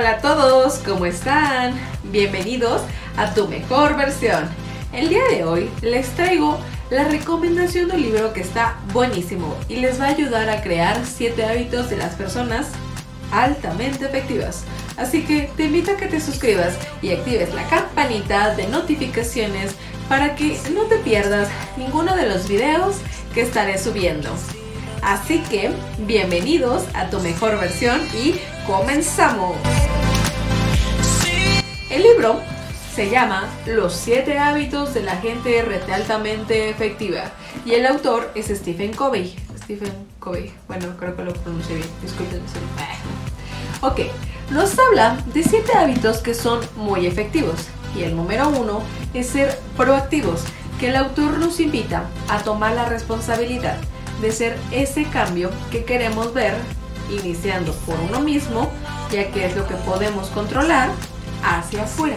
Hola a todos, ¿cómo están? Bienvenidos a tu mejor versión. El día de hoy les traigo la recomendación de un libro que está buenísimo y les va a ayudar a crear 7 hábitos de las personas altamente efectivas. Así que te invito a que te suscribas y actives la campanita de notificaciones para que no te pierdas ninguno de los videos que estaré subiendo. Así que bienvenidos a tu mejor versión y comenzamos. El libro se llama Los siete hábitos de la gente altamente efectiva y el autor es Stephen Covey. Stephen Covey, bueno, creo que lo pronuncié bien, disculpen. Ok, nos habla de siete hábitos que son muy efectivos y el número uno es ser proactivos, que el autor nos invita a tomar la responsabilidad de ser ese cambio que queremos ver iniciando por uno mismo, ya que es lo que podemos controlar hacia afuera.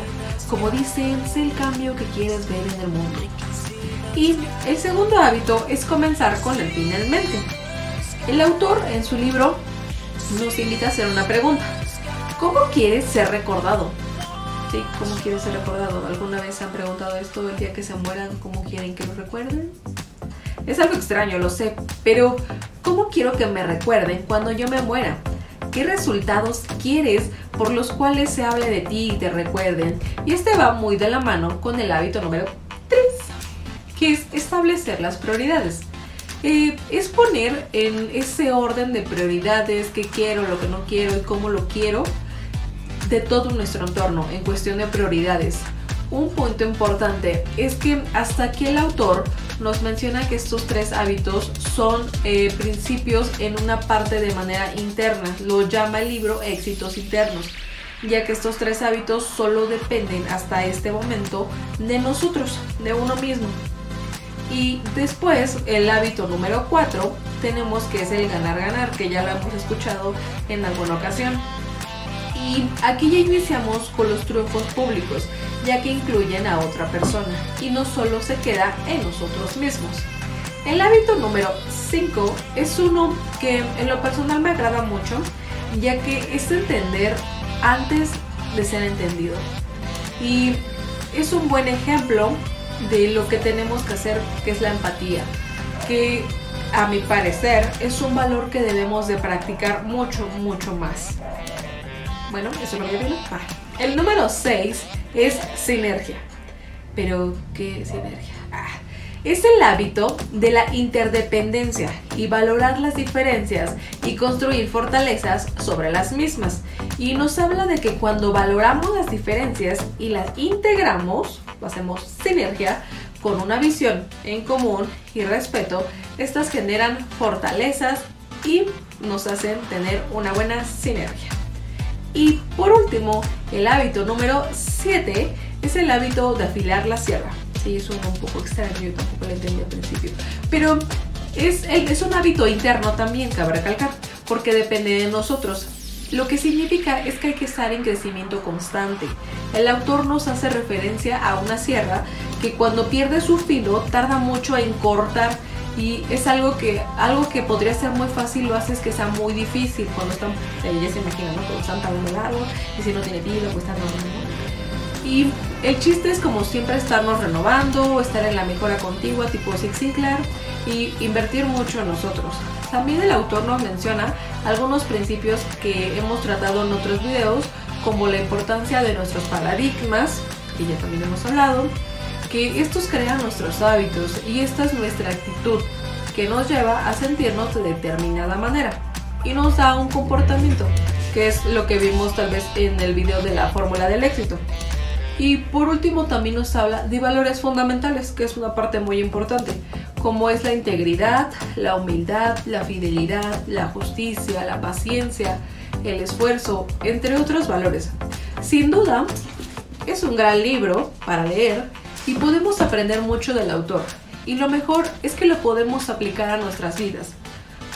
Como dicen, el cambio que quieres ver en el mundo. Y el segundo hábito es comenzar con el fin en mente. El autor en su libro nos invita a hacer una pregunta. ¿Cómo quieres ser recordado? Sí, ¿cómo quieres ser recordado? ¿Alguna vez han preguntado esto el día que se mueran? ¿Cómo quieren que lo recuerden? Es algo extraño, lo sé, pero ¿cómo quiero que me recuerden cuando yo me muera? ¿Qué resultados quieres por los cuales se hable de ti y te recuerden? Y este va muy de la mano con el hábito número 3, que es establecer las prioridades. Eh, es poner en ese orden de prioridades qué quiero, lo que no quiero y cómo lo quiero de todo nuestro entorno en cuestión de prioridades. Un punto importante es que hasta aquí el autor nos menciona que estos tres hábitos son eh, principios en una parte de manera interna. Lo llama el libro éxitos internos, ya que estos tres hábitos solo dependen hasta este momento de nosotros, de uno mismo. Y después el hábito número 4 tenemos que es el ganar-ganar, que ya lo hemos escuchado en alguna ocasión. Y aquí ya iniciamos con los triunfos públicos, ya que incluyen a otra persona y no solo se queda en nosotros mismos. El hábito número 5 es uno que en lo personal me agrada mucho, ya que es entender antes de ser entendido. Y es un buen ejemplo de lo que tenemos que hacer, que es la empatía, que a mi parecer es un valor que debemos de practicar mucho, mucho más. Bueno, eso lo voy a El número 6 es sinergia. Pero, ¿qué sinergia? Ah, es el hábito de la interdependencia y valorar las diferencias y construir fortalezas sobre las mismas. Y nos habla de que cuando valoramos las diferencias y las integramos, hacemos sinergia, con una visión en común y respeto, estas generan fortalezas y nos hacen tener una buena sinergia. Y por último, el hábito número 7 es el hábito de afilar la sierra. Sí, suena un poco extraño, yo tampoco lo entendí al principio. Pero es, es un hábito interno también, cabe recalcar, porque depende de nosotros. Lo que significa es que hay que estar en crecimiento constante. El autor nos hace referencia a una sierra que cuando pierde su filo tarda mucho en cortar y es algo que algo que podría ser muy fácil lo haces que sea muy difícil cuando están ya se imagina ¿no? cuando están tan largo y si no tiene filo pues está ¿no? y el chiste es como siempre estarnos renovando estar en la mejora contigua tipo Zig Ziglar y invertir mucho en nosotros también el autor nos menciona algunos principios que hemos tratado en otros videos como la importancia de nuestros paradigmas que ya también hemos hablado que estos crean nuestros hábitos y esta es nuestra actitud que nos lleva a sentirnos de determinada manera y nos da un comportamiento, que es lo que vimos tal vez en el video de la fórmula del éxito. Y por último también nos habla de valores fundamentales, que es una parte muy importante, como es la integridad, la humildad, la fidelidad, la justicia, la paciencia, el esfuerzo, entre otros valores. Sin duda, es un gran libro para leer y podemos aprender mucho del autor. Y lo mejor es que lo podemos aplicar a nuestras vidas.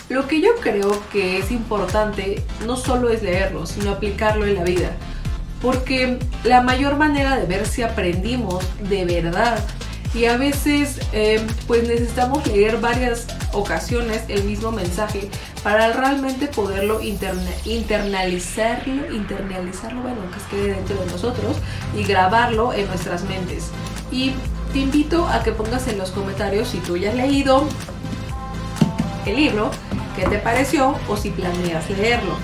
Lo que yo creo que es importante no solo es leerlo, sino aplicarlo en la vida. Porque la mayor manera de ver si aprendimos de verdad y a veces eh, pues necesitamos leer varias ocasiones el mismo mensaje para realmente poderlo internalizarlo, internalizarlo, bueno, que es que dentro de nosotros y grabarlo en nuestras mentes. Y te invito a que pongas en los comentarios si tú ya has leído el libro, qué te pareció o si planeas leerlo.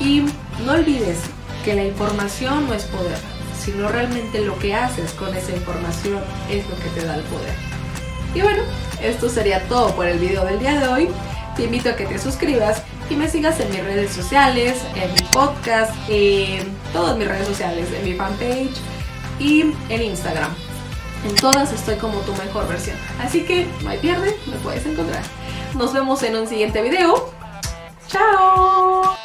Y no olvides que la información no es poder, sino realmente lo que haces con esa información es lo que te da el poder. Y bueno, esto sería todo por el video del día de hoy. Te invito a que te suscribas y me sigas en mis redes sociales, en mi podcast, en todas mis redes sociales, en mi fanpage y en Instagram. En todas estoy como tu mejor versión. Así que no hay pierde, me puedes encontrar. Nos vemos en un siguiente video. ¡Chao!